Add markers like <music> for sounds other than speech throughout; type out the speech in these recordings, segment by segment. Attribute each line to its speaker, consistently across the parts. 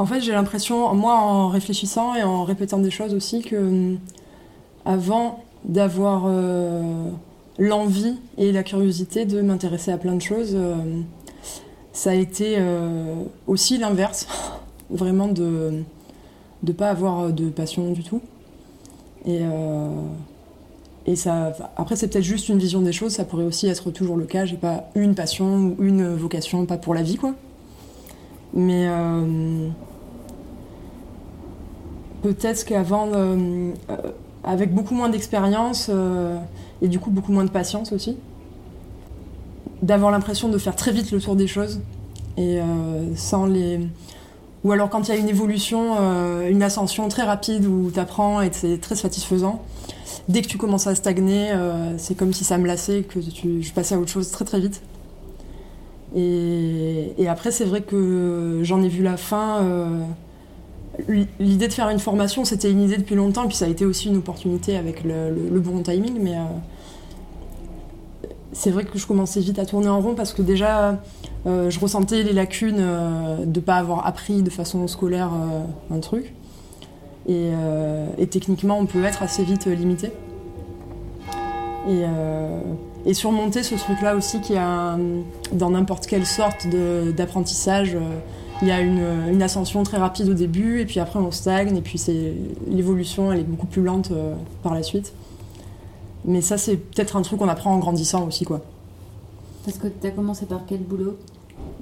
Speaker 1: En fait, j'ai l'impression, moi, en réfléchissant et en répétant des choses aussi, que euh, avant d'avoir euh, l'envie et la curiosité de m'intéresser à plein de choses, euh, ça a été aussi l'inverse, <laughs> vraiment de ne pas avoir de passion du tout. Et, et ça, après, c'est peut-être juste une vision des choses, ça pourrait aussi être toujours le cas. J'ai pas une passion ou une vocation, pas pour la vie, quoi. Mais peut-être qu'avant, euh, euh, avec beaucoup moins d'expérience euh, et du coup beaucoup moins de patience aussi, d'avoir l'impression de faire très vite le tour des choses et sans les. Ou alors quand il y a une évolution, une ascension très rapide où tu apprends et c'est très satisfaisant, dès que tu commences à stagner, c'est comme si ça me lassait, que tu, je passais à autre chose très très vite. Et, et après, c'est vrai que j'en ai vu la fin L'idée de faire une formation, c'était une idée depuis longtemps, puis ça a été aussi une opportunité avec le, bon timing, mais euh, c'est vrai que je commençais vite à tourner en rond parce que déjà, euh, je ressentais les lacunes euh, de ne pas avoir appris de façon scolaire un truc. Et, techniquement, on peut être assez vite limité. Et, surmonter ce truc-là aussi qui a dans n'importe quelle sorte d'apprentissage il y a une, ascension très rapide au début, et puis après on stagne, et puis l'évolution, elle est beaucoup plus lente euh, par la suite. Mais ça, c'est peut-être un truc qu'on apprend en grandissant aussi, quoi.
Speaker 2: Parce que tu as commencé par quel boulot?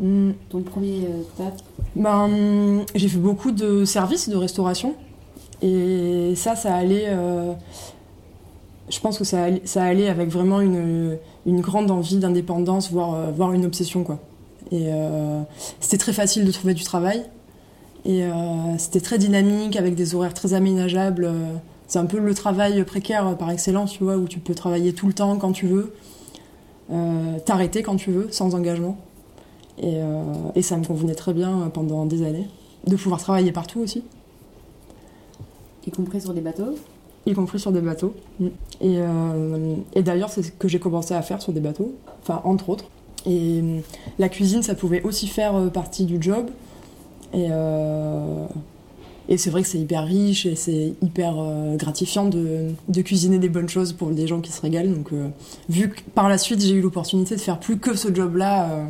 Speaker 2: Hmm. Ton premier euh, taf?
Speaker 1: Ben, J'ai fait beaucoup de services de restauration. Et ça, ça allait. Euh, je pense que ça ça allait avec vraiment une, grande envie d'indépendance, voire, voire une obsession, quoi. Et euh, c'était très facile de trouver du travail. Et euh, c'était très dynamique, avec des horaires très aménageables. C'est un peu le travail précaire par excellence, tu vois, où tu peux travailler tout le temps quand tu veux, euh, t'arrêter quand tu veux, sans engagement. Et, ça me convenait très bien pendant des années. De pouvoir travailler partout aussi.
Speaker 2: Y compris sur des bateaux?
Speaker 1: Y compris sur des bateaux. Et, et d'ailleurs, c'est ce que j'ai commencé à faire sur des bateaux, enfin, entre autres. Et euh, la cuisine, ça pouvait aussi faire euh, partie du job. Et, euh, et c'est vrai que c'est hyper riche et c'est hyper gratifiant de, de, cuisiner des bonnes choses pour des gens qui se régalent. Donc, vu que par la suite, j'ai eu l'opportunité de faire plus que ce job-là,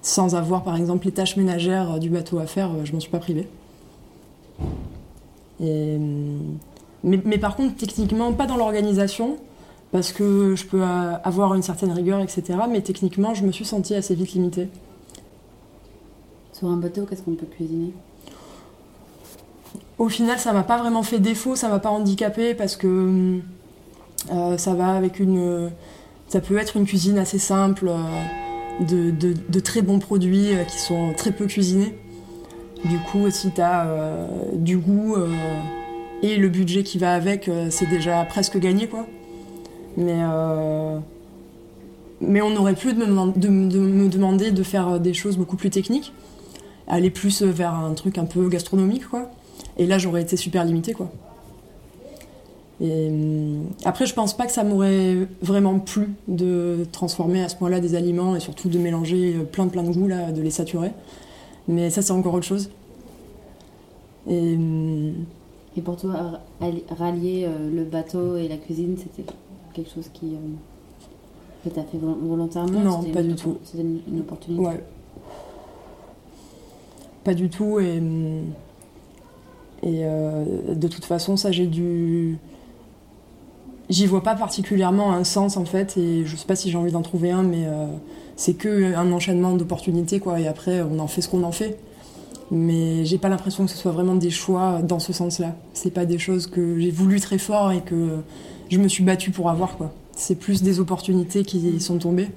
Speaker 1: sans avoir par exemple les tâches ménagères du bateau à faire, je m'en suis pas privée. Et, mais, mais, par contre, techniquement, pas dans l'organisation parce que je peux avoir une certaine rigueur, etc. Mais techniquement, je me suis sentie assez vite limitée.
Speaker 2: Sur un bateau, qu'est-ce qu'on peut cuisiner?
Speaker 1: Au final, ça m'a pas vraiment fait défaut, ça m'a pas handicapé parce que euh, ça va avec une. Ça peut être une cuisine assez simple, euh, de, très bons produits euh, qui sont très peu cuisinés. Du coup, si tu as du goût et le budget qui va avec, c'est déjà presque gagné, quoi. Mais, euh, on aurait pu de me, de, demander de faire des choses beaucoup plus techniques, aller plus vers un truc un peu gastronomique, quoi. Et là, j'aurais été super limitée, quoi. Euh, après, je pense pas que ça m'aurait vraiment plu de transformer à ce point-là des aliments et surtout de mélanger plein plein de goûts, de les saturer. Mais ça, c'est encore autre chose.
Speaker 2: Et, euh, et pour toi, rallier le bateau et la cuisine, c'était quelque chose qui euh, que tu as fait volontairement
Speaker 1: Non, pas du tout.
Speaker 2: C'était une, opportunité
Speaker 1: Ouais. Pas du tout. Et, et euh, de toute façon, ça, j'ai dû. J'y vois pas particulièrement un sens en fait, et je sais pas si j'ai envie d'en trouver un, mais euh, c'est que un enchaînement d'opportunités quoi, et après on en fait ce qu'on en fait. Mais j'ai pas l'impression que ce soit vraiment des choix dans ce sens-là. C'est pas des choses que j'ai voulu très fort et que je me suis battue pour avoir. quoi. C'est plus des opportunités qui sont tombées.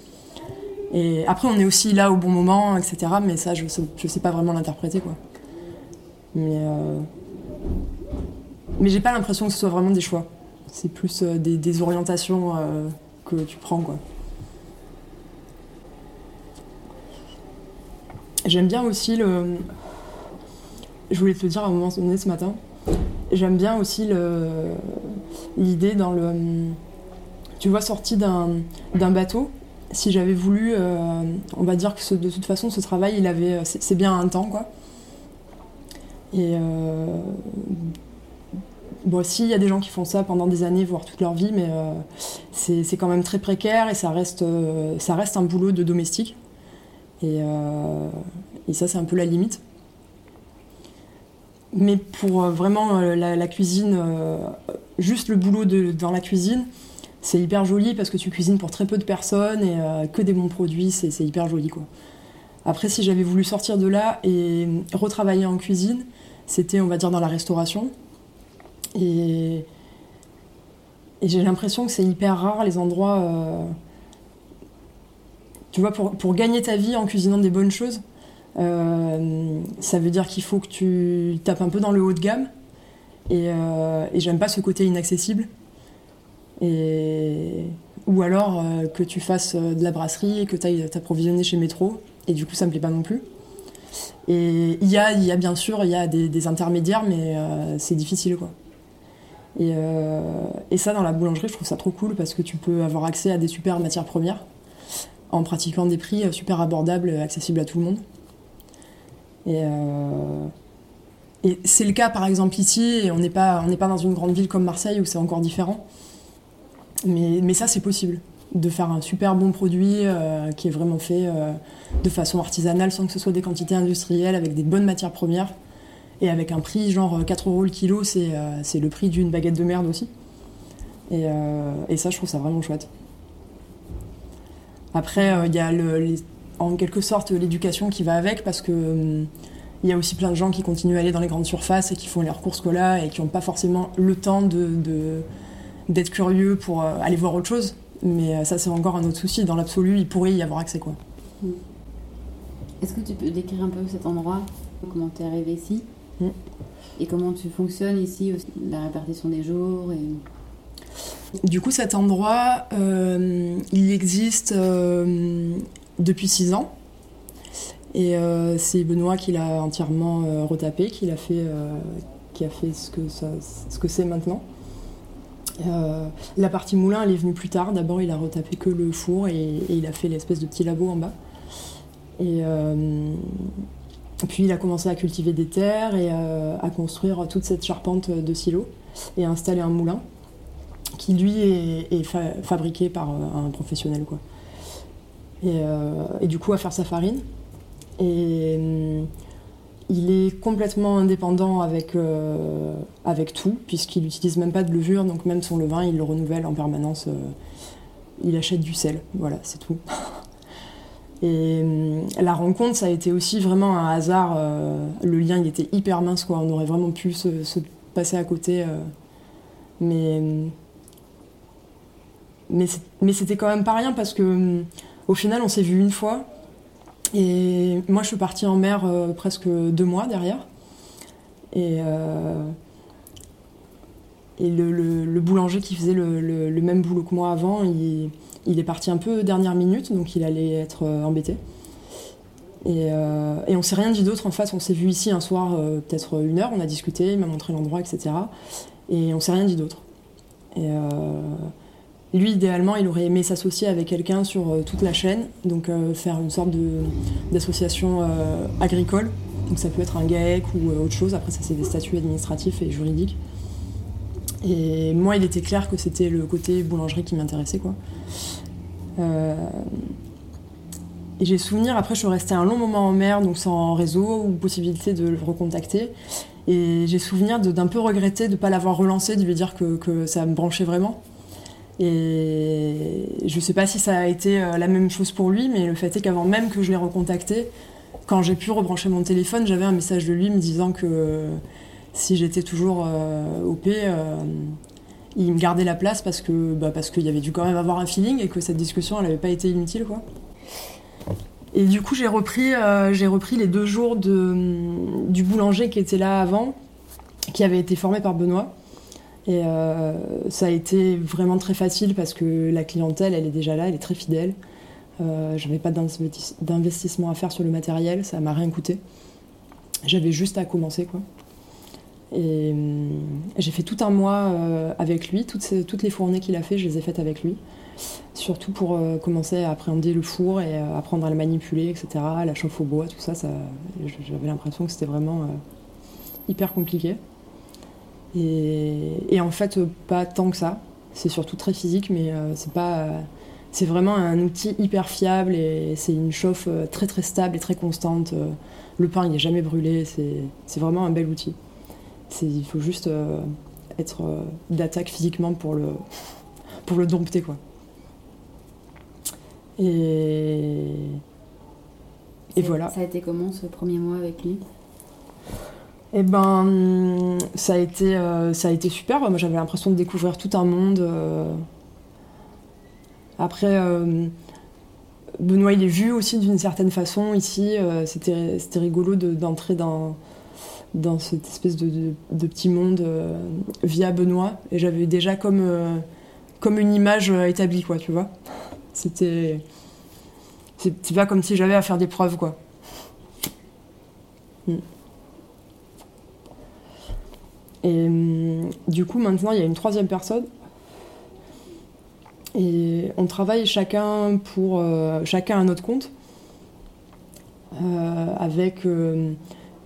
Speaker 1: Et après, on est aussi là au bon moment, etc. Mais ça, je ne sais, pas vraiment l'interpréter. quoi. Mais, euh... mais j'ai pas l'impression que ce soit vraiment des choix. C'est plus euh, des, orientations euh, que tu prends. quoi. J'aime bien aussi le. Je voulais te le dire à un moment donné ce matin. J'aime bien aussi l'idée dans le. Tu vois, sorti d'un bateau, si j'avais voulu, euh, on va dire que de toute façon, ce travail, il avait, c'est bien un temps, quoi. Et Bon, si, il y a des gens qui font ça pendant des années, voire toute leur vie, mais c'est quand même très précaire et ça reste, ça reste un boulot de domestique. Et ça, c'est un peu la limite. Mais pour euh, vraiment euh, la, cuisine, euh, juste le boulot dans la cuisine, c'est hyper joli parce que tu cuisines pour très peu de personnes et que des bons produits, c'est hyper joli quoi. Après, si j'avais voulu sortir de là et retravailler en cuisine, c'était, on va dire, dans la restauration. Et, j'ai l'impression que c'est hyper rare les endroits. tu vois, pour, gagner ta vie en cuisinant des bonnes choses, euh, ça veut dire qu'il faut que tu tapes un peu dans le haut de gamme. Et, euh, j'aime pas ce côté inaccessible. Ou alors euh, que tu fasses de la brasserie et que tu ailles t'approvisionner chez Métro. Et du coup, ça me plaît pas non plus. Et il y a, y a bien sûr il y a des, intermédiaires, mais c'est difficile quoi. Et, et, ça, dans la boulangerie, je trouve ça trop cool parce que tu peux avoir accès à des super matières premières en pratiquant des prix super abordables, accessibles à tout le monde. Euh, et, c'est le cas par exemple ici, et on n'est pas, pas dans une grande ville comme Marseille où c'est encore différent. Mais, mais ça, c'est possible de faire un super bon produit euh, qui est vraiment fait euh, de façon artisanale sans que ce soit des quantités industrielles avec des bonnes matières premières et avec un prix genre 4 euros le kilo c'est le prix d'une baguette de merde aussi et, et, ça je trouve ça vraiment chouette après il y a le, les, en quelque sorte l'éducation qui va avec parce que hum, il y a aussi plein de gens qui continuent à aller dans les grandes surfaces et qui font leurs courses cola et qui n'ont pas forcément le temps de, d'être curieux pour euh, aller voir autre chose. Mais euh, ça, c'est encore un autre souci. Dans l'absolu, il pourrait y avoir accès. quoi.
Speaker 2: Mmh. Est-ce que tu peux décrire un peu cet endroit? Comment tu es arrivé ici? Mmh. Et comment tu fonctionnes ici, la répartition des jours et...
Speaker 1: Du coup, cet endroit, euh, il existe depuis six ans. Et euh, c'est Benoît qui l'a entièrement euh, retapé, qui l'a fait, euh, qui a fait ce que, ça, ce que c'est maintenant. la partie moulin, elle est venue plus tard. D'abord, il a retapé que le four et, il a fait l'espèce de petit labo en bas. Et puis, il a commencé à cultiver des terres et à construire toute cette charpente de silos et à installer un moulin qui, lui, est, fabriqué par un professionnel. Quoi. Euh, et, du coup à faire sa farine. Et euh, il est complètement indépendant avec, euh, avec tout, puisqu'il n'utilise même pas de levure, donc même son levain, il le renouvelle en permanence. il achète du sel, voilà, c'est tout. <laughs> Et la rencontre, ça a été aussi vraiment un hasard. le lien, il était hyper mince, quoi. On aurait vraiment pu se, passer à côté. mais mais c'était quand même pas rien parce que au final, on s'est vu une fois. Et moi, je suis partie en mer euh, presque deux mois derrière. Et, euh, le, boulanger qui faisait le, même boulot que moi avant, il, est parti un peu dernière minute, donc il allait être euh, embêté. Et, et on s'est rien dit d'autre en face. On s'est vu ici un soir, peut-être une heure, on a discuté, il m'a montré l'endroit, etc. Et on s'est rien dit d'autre. Et lui, idéalement, il aurait aimé s'associer avec quelqu'un sur euh, toute la chaîne, donc euh, faire une sorte d'association euh, agricole. Donc ça peut être un GAEC ou autre chose. Après, ça, c'est des statuts administratifs et juridiques. Et moi, il était clair que c'était le côté boulangerie qui m'intéressait, quoi. Et j'ai souvenir, après je suis restée un long moment en mer, donc sans réseau ou possibilité de le recontacter. Et j'ai souvenir d'un peu regretter de ne pas l'avoir relancé, de lui dire que, que, ça me branchait vraiment. Et je sais pas si ça a été euh, la même chose pour lui, mais le fait est qu'avant même que je l'ai recontacté, quand j'ai pu rebrancher mon téléphone, j'avais un message de lui me disant que euh, si j'étais toujours euh, OP, il me gardait la place parce que bah, parce qu'il y avait dû quand même avoir un feeling et que cette discussion n'avait pas été inutile quoi. Et du coup j'ai repris repris les deux jours de, du boulanger qui était là avant, qui avait été formé par Benoît. Et euh, ça a été vraiment très facile parce que la clientèle, elle est déjà là, elle est très fidèle. Euh, J'avais pas d'investissement à faire sur le matériel, ça m'a rien coûté. J'avais juste à commencer quoi. Et euh, j'ai fait tout un mois avec lui, toutes, toutes les fournées qu'il a fait, je les ai faites avec lui. Surtout pour commencer à appréhender le four et apprendre à le manipuler, etc. La chauffe au bois, tout ça, ça j'avais l'impression que c'était vraiment hyper compliqué. Et, en fait, pas tant que ça. C'est surtout très physique, mais c'est pas. c'est vraiment un outil hyper fiable et c'est une chauffe très très stable et très constante. Le pain, il n'est jamais brûlé. C'est vraiment un bel outil. Il faut juste être d'attaque physiquement pour le, pour le dompter, quoi. Et, et voilà.
Speaker 2: Ça a été comment ce premier mois avec lui?
Speaker 1: Eh ben, ça a été, euh, super. Moi, j'avais l'impression de découvrir tout un monde. Euh. Après, euh, Benoît, il est vu aussi d'une certaine façon ici. C'était rigolo d'entrer dans, cette espèce de, petit monde via Benoît. Et j'avais déjà comme, comme une image établie, quoi, tu vois. C'était. C'est pas comme si j'avais à faire des preuves, quoi. Hmm. Et hum, du coup, maintenant, il y a une troisième personne. Et on travaille chacun pour euh, chacun à notre compte, euh, avec euh,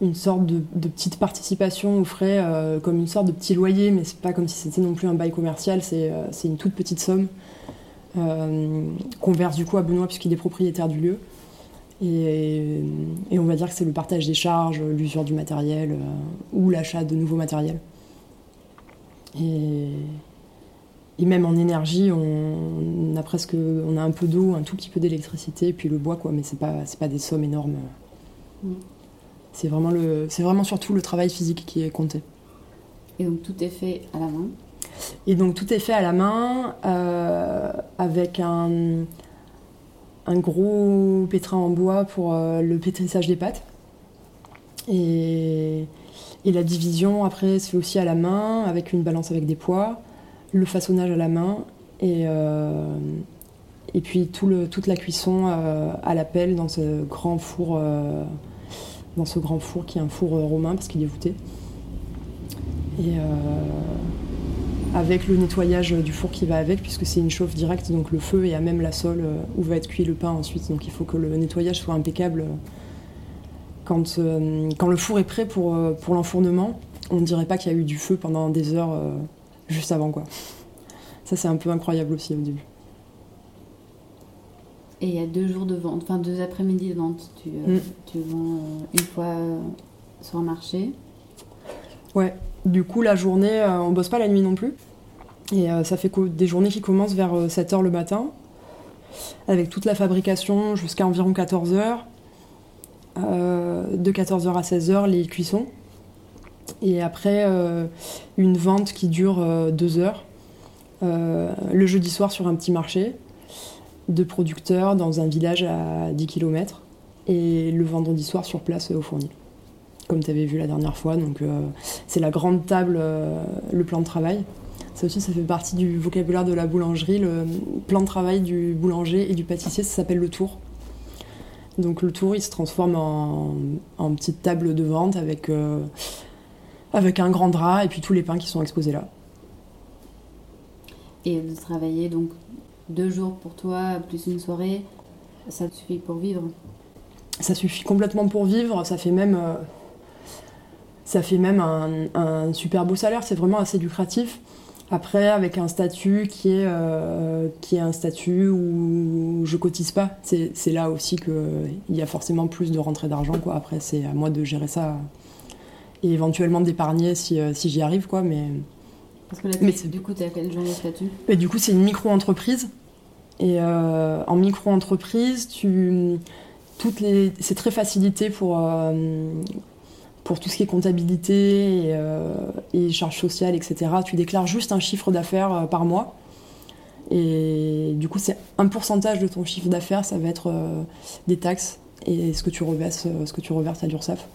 Speaker 1: une sorte de, petite participation aux frais, comme une sorte de petit loyer, mais c'est pas comme si c'était non plus un bail commercial, c'est une toute petite somme euh, qu'on verse du coup à Benoît puisqu'il est propriétaire du lieu. Et, on va dire que c'est le partage des charges, l'usure du matériel euh, ou l'achat de nouveaux matériels. Et, même en énergie, on, a presque, on a un peu d'eau, un tout petit peu d'électricité, puis le bois, quoi. Mais c'est pas, c'est pas des sommes énormes. Mm. C'est vraiment le, c'est vraiment surtout le travail physique qui est compté.
Speaker 2: Et donc tout est fait à la main.
Speaker 1: Et donc tout est fait à la main euh, avec un, un, gros pétrin en bois pour euh, le pétrissage des pâtes. Et, et, la division après se fait aussi à la main avec une balance avec des poids, le façonnage à la main et, euh, et puis toute la cuisson à la pelle dans ce grand four. dans ce grand four qui est un four romain parce qu'il est voûté. Et, avec le nettoyage du four qui va avec, puisque c'est une chauffe directe, donc le feu est à même la sole euh, où va être cuit le pain ensuite. Donc il faut que le nettoyage soit impeccable. Quand, euh, quand le four est prêt pour, euh, pour l'enfournement, on ne dirait pas qu'il y a eu du feu pendant des heures juste avant. quoi. Ça, c'est un peu incroyable aussi au début.
Speaker 2: Et il y a deux jours de vente, enfin deux après-midi de vente. Tu, mm. tu vends une fois sur un marché.
Speaker 1: Ouais, du coup, la journée, euh, on bosse pas la nuit non plus. Et euh, ça fait des journées qui commencent vers 7h euh, le matin, avec toute la fabrication jusqu'à environ 14h. De 14h à 16h, les cuissons. Et après, une vente qui dure 2 heures. le jeudi soir sur un petit marché de producteurs dans un village à 10 km. Et le vendredi soir sur place au fournil comme tu avais vu la dernière fois. Donc euh, c'est la grande table, euh, le plan de travail. Ça aussi, ça fait partie du vocabulaire de la boulangerie. Le plan de travail du boulanger et du pâtissier, ça s'appelle le tour. Donc le tour, il se transforme en, petite table de vente avec, euh, avec un grand drap et puis tous les pains qui sont exposés là.
Speaker 2: Et de travailler donc deux jours pour toi, plus une soirée, ça te suffit pour vivre?
Speaker 1: Ça suffit complètement pour vivre. Ça fait même ça fait même un, super beau salaire, c'est vraiment assez lucratif. Après, avec un statut qui est, euh, qui est un statut où je cotise pas, c'est là aussi qu'il y a forcément plus de rentrée d'argent. Après, c'est à moi de gérer ça et éventuellement d'épargner si, euh, si j'y arrive. Quoi. Mais,
Speaker 2: Parce que là, mais du coup, tu as quel genre de statut?
Speaker 1: Et Du coup, c'est une micro-entreprise. Et euh, en micro-entreprise, tu, toutes les, c'est très facilité pour, pour tout ce qui est comptabilité euh, et, charges sociales, etc. Tu déclares juste un chiffre d'affaires euh, par mois. Et du coup, c'est un pourcentage de ton chiffre d'affaires, ça va être euh, des taxes et ce que tu reverses, ce que tu reverses à l'URSSAF.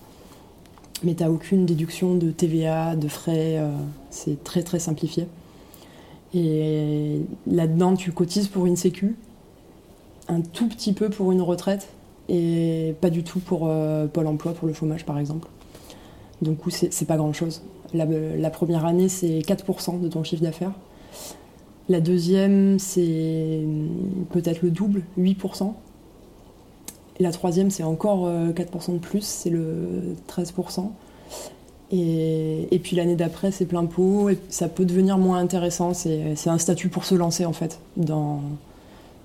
Speaker 1: Mais tu n'as aucune déduction de TVA, de frais, c'est très très simplifié. Et là-dedans, tu cotises pour une sécu, un tout petit peu pour une retraite et pas du tout pour Pôle emploi, pour le chômage par exemple. Donc, c'est pas grand chose. La, première année, c'est 4% de ton chiffre d'affaires. La deuxième, c'est peut-être le double, 8%. Et la troisième, c'est encore 4% euh, de plus, c'est le 13%. Et, puis l'année d'après, c'est plein pot, et ça peut devenir moins intéressant. C'est un statut pour se lancer, en fait, dans,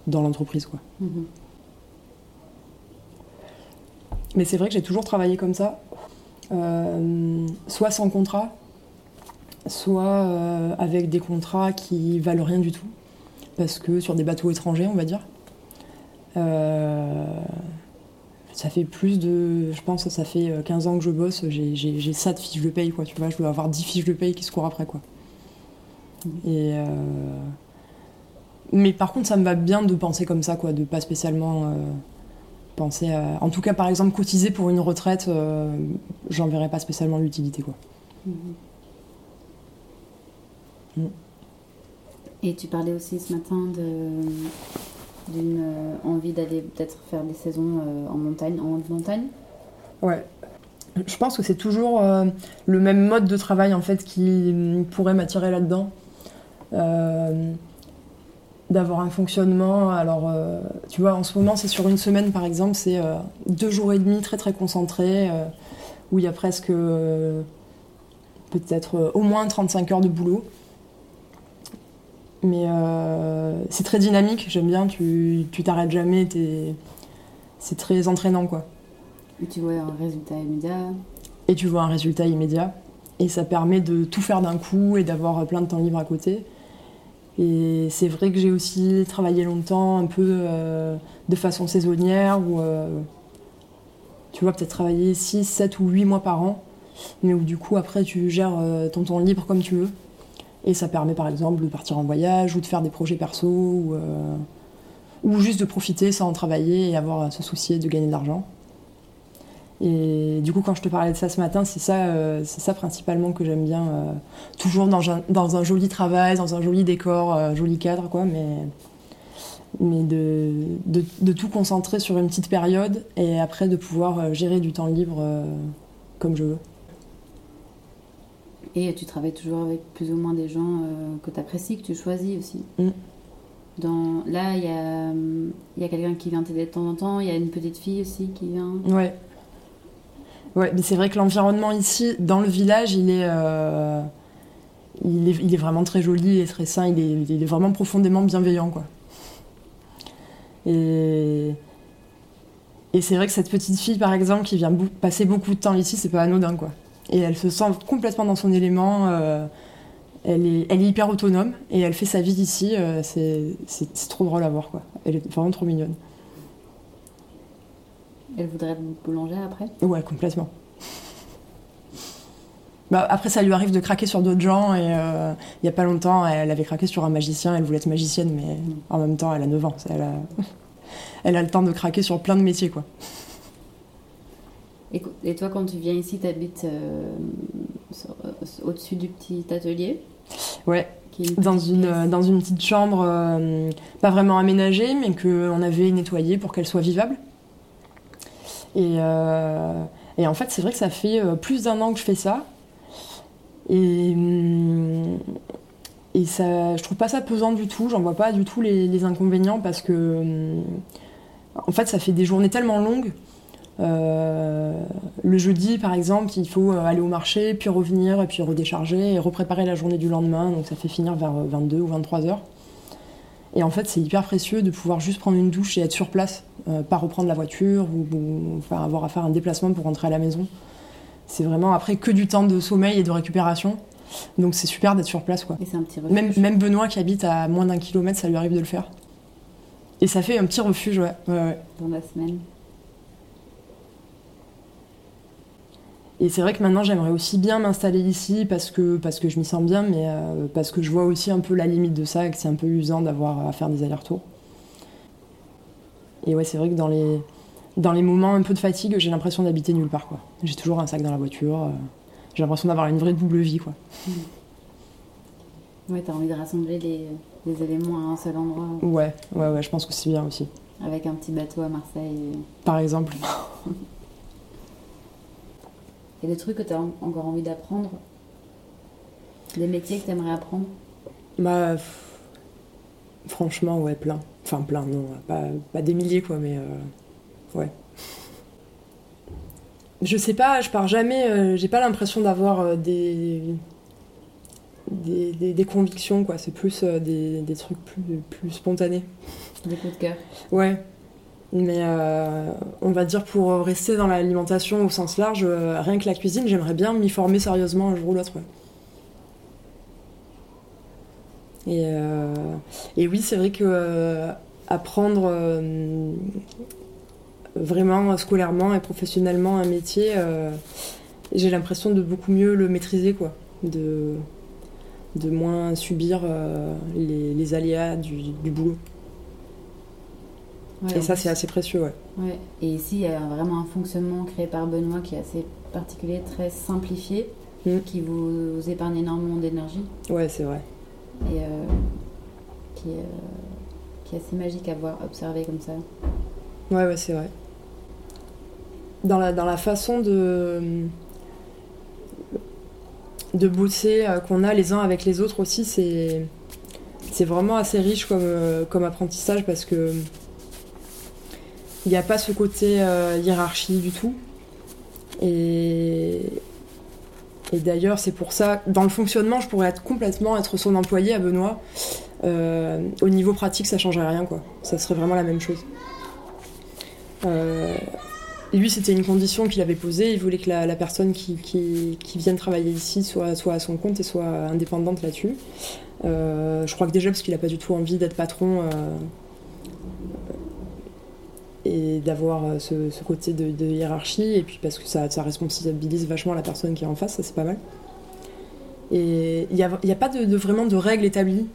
Speaker 1: dans l'entreprise. quoi. Mhm. Mais c'est vrai que j'ai toujours travaillé comme ça, soit sans contrat, soit euh, avec des contrats qui valent rien du tout, parce que sur des bateaux étrangers, on va dire. Euh, ça fait plus de. Je pense que ça fait 15 ans que je bosse, j'ai ça de fiches de paye, quoi. Tu vois, je dois avoir 10 fiches de paye qui se courent après, quoi. Mais par contre, ça me va bien de penser comme ça, quoi, de pas spécialement penser à... En tout cas, par exemple, cotiser pour une retraite, euh, j'en verrais pas spécialement l'utilité. quoi. Mm-hmm.
Speaker 2: Mm. Et tu parlais aussi ce matin d'une euh, envie d'aller peut-être faire des saisons euh, en montagne, en haute montagne?
Speaker 1: Ouais. Je pense que c'est toujours le même mode de travail en fait qui pourrait m'attirer là-dedans d'avoir un fonctionnement. Alors, euh, tu vois, en ce moment, c'est sur une semaine, par exemple, c'est euh, deux jours et demi très très concentrés, euh, où il y a presque peut-être au moins 35 heures de boulot. Mais c'est très dynamique, j'aime bien, tu t'arrêtes jamais, c'est très entraînant, quoi.
Speaker 2: Et tu vois un résultat immédiat.
Speaker 1: Et tu vois un résultat immédiat. Et ça permet de tout faire d'un coup et d'avoir plein de temps libre à côté. Et c'est vrai que j'ai aussi travaillé longtemps un peu euh, de façon saisonnière, ou euh, tu vois, peut-être travailler 6, 7 ou 8 mois par an, mais où du coup après tu gères euh, ton temps libre comme tu veux. Et ça permet par exemple de partir en voyage ou de faire des projets perso ou, ou juste de profiter sans travailler et avoir à se soucier de gagner de l'argent. Et du coup, quand je te parlais de ça ce matin, c'est ça, euh, c'est ça principalement que j'aime bien. Euh, toujours dans un, dans un, joli travail, dans un joli décor, euh, joli cadre, quoi, mais, mais de, de, de, tout concentrer sur une petite période et après de pouvoir gérer du temps libre comme je veux.
Speaker 2: Et tu travailles toujours avec plus ou moins des gens que tu apprécies, que tu choisis aussi. Mm. Dans, là, il y a, y a quelqu'un qui vient t'aider de temps en temps, il y a une petite fille aussi qui vient.
Speaker 1: Ouais, Ouais, mais c'est vrai que l'environnement ici, dans le village, il est, euh, il est, il est, vraiment très joli et très sain. Il est, vraiment profondément bienveillant, quoi. Et, c'est vrai que cette petite fille, par exemple, qui vient passer beaucoup de temps ici, c'est pas anodin, quoi. Et elle se sent complètement dans son élément. Euh, elle, est, elle est hyper autonome et elle fait sa vie ici. Euh, c'est trop drôle à voir, quoi. Elle est vraiment trop mignonne.
Speaker 2: Elle voudrait être boulangère après?
Speaker 1: Ouais, complètement. Bah, après, ça lui arrive de craquer sur d'autres gens. Et euh, il n'y a pas longtemps, elle avait craqué sur un magicien. Elle voulait être magicienne, mais en même temps, elle a 9 ans. Elle a, <laughs> elle a le temps de craquer sur plein de métiers, quoi.
Speaker 2: Et, toi, quand tu viens ici, tu habites euh, euh, au-dessus du petit atelier?
Speaker 1: Ouais, dans une, dans une petite chambre, pas vraiment aménagée, mais qu'on avait nettoyée pour qu'elle soit vivable. Euh, et, en fait, c'est vrai que ça fait euh, plus d'un an que je fais ça. Et, hum, et ça, je trouve pas ça pesant du tout, j'en vois pas du tout les, inconvénients parce que hum, en fait ça fait des journées tellement longues. Euh, le jeudi par exemple, il faut aller au marché, puis revenir, et puis redécharger et repréparer la journée du lendemain, donc ça fait finir vers 22 ou 23 heures. Et en fait, c'est hyper précieux de pouvoir juste prendre une douche et être sur place, euh, pas reprendre la voiture ou, avoir à faire un déplacement pour rentrer à la maison. C'est vraiment après que du temps de sommeil et de récupération. Donc c'est super d'être sur place. Quoi.
Speaker 2: Et c'est un petit
Speaker 1: même, même, Benoît qui habite à moins d'un kilomètre, ça lui arrive de le faire. Et ça fait un petit refuge, ouais. ouais,
Speaker 2: Dans la semaine.
Speaker 1: Et c'est vrai que maintenant j'aimerais aussi bien m'installer ici parce que, parce que je m'y sens bien, mais euh, parce que je vois aussi un peu la limite de ça et que c'est un peu usant d'avoir à faire des allers-retours. Et ouais, c'est vrai que dans les, dans les moments un peu de fatigue, j'ai l'impression d'habiter nulle part. quoi. J'ai toujours un sac dans la voiture, euh, j'ai l'impression d'avoir une vraie double vie. quoi.
Speaker 2: Ouais, t'as envie de rassembler les, les, éléments à un seul endroit.
Speaker 1: Ouais, ouais, ouais, je pense que c'est bien aussi.
Speaker 2: Avec un petit bateau à Marseille.
Speaker 1: Par exemple. <laughs>
Speaker 2: A des trucs que tu as encore envie d'apprendre? Des métiers que tu aimerais apprendre?
Speaker 1: Bah. Franchement, ouais, plein. Enfin, plein, non. Pas, pas des milliers, quoi, mais. Euh, ouais. je sais pas, je pars jamais, j'ai pas l'impression d'avoir des, des, convictions, quoi. C'est plus des, trucs plus, plus spontanés.
Speaker 2: Des coups de cœur.
Speaker 1: Ouais. Mais on va dire pour rester dans l'alimentation au sens large, rien que la cuisine, j'aimerais bien m'y former sérieusement un jour ou l'autre. Et, et, oui, c'est vrai que apprendre euh, vraiment scolairement et professionnellement un métier, euh, j'ai l'impression de beaucoup mieux le maîtriser, quoi. De, de moins subir euh, les, aléas du, boulot. et ça, c'est assez précieux, ouais.
Speaker 2: ouais. Et ici, il y a vraiment un fonctionnement créé par Benoît qui est assez particulier, très simplifié, mm. qui vous épargne énormément d'énergie.
Speaker 1: Ouais, c'est vrai.
Speaker 2: Et qui, qui est assez magique à voir, observer comme ça.
Speaker 1: Ouais, ouais, c'est vrai. Dans la, dans la façon de de bosser euh, qu'on a les uns avec les autres aussi, c'est c'est vraiment assez riche comme, euh, comme apprentissage parce que il n'y a pas ce côté euh, hiérarchie du tout. Et, et d'ailleurs, c'est pour ça, dans le fonctionnement, je pourrais être complètement être son employé à Benoît. Euh, au niveau pratique, ça changerait rien, quoi. Ça serait vraiment la même chose. Euh, lui, c'était une condition qu'il avait posée. Il voulait que la, personne qui, qui, vienne travailler ici soit, soit à son compte et soit indépendante là-dessus. Euh, je crois que déjà parce qu'il n'a pas du tout envie d'être patron et d'avoir ce, côté de, hiérarchie, et puis parce que ça, responsabilise vachement la personne qui est en face, ça c'est pas mal. Et il n'y a, a, pas de, vraiment de règles établies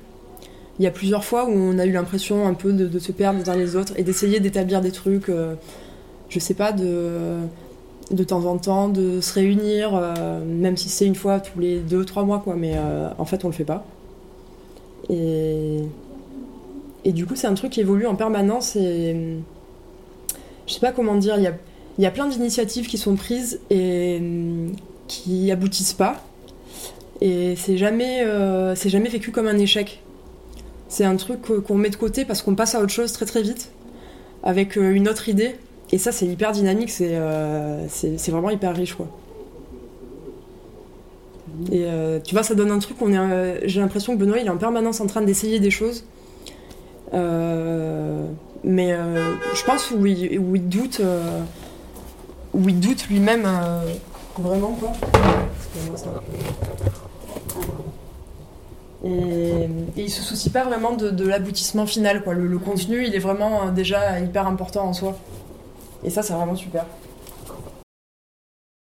Speaker 1: il y a plusieurs fois où on a eu l'impression un peu de, se perdre dans les autres et d'essayer d'établir des trucs, euh, je sais pas, de, de temps en temps, de se réunir, euh, même si c'est une fois tous les deux, trois mois, quoi, mais euh, en fait on le fait pas. Et, et du coup, c'est un truc qui évolue en permanence et je sais pas comment dire, il y a, y a plein d'initiatives qui sont prises et qui aboutissent pas. Et c'est jamais, c'est jamais vécu comme un échec. C'est un truc qu'on met de côté parce qu'on passe à autre chose très très vite avec euh, une autre idée. Et ça, c'est hyper dynamique, c'est euh, vraiment hyper riche. Quoi. Et euh, tu vois, ça donne un truc, j'ai l'impression que Benoît, il est en permanence en train d'essayer des choses. Mais je pense où il, doute, où il doute lui-même vraiment quoi. Et, il se soucie pas vraiment de, l'aboutissement final. Quoi. Le, contenu, il est vraiment euh, déjà hyper important en soi. Et ça, c'est vraiment super.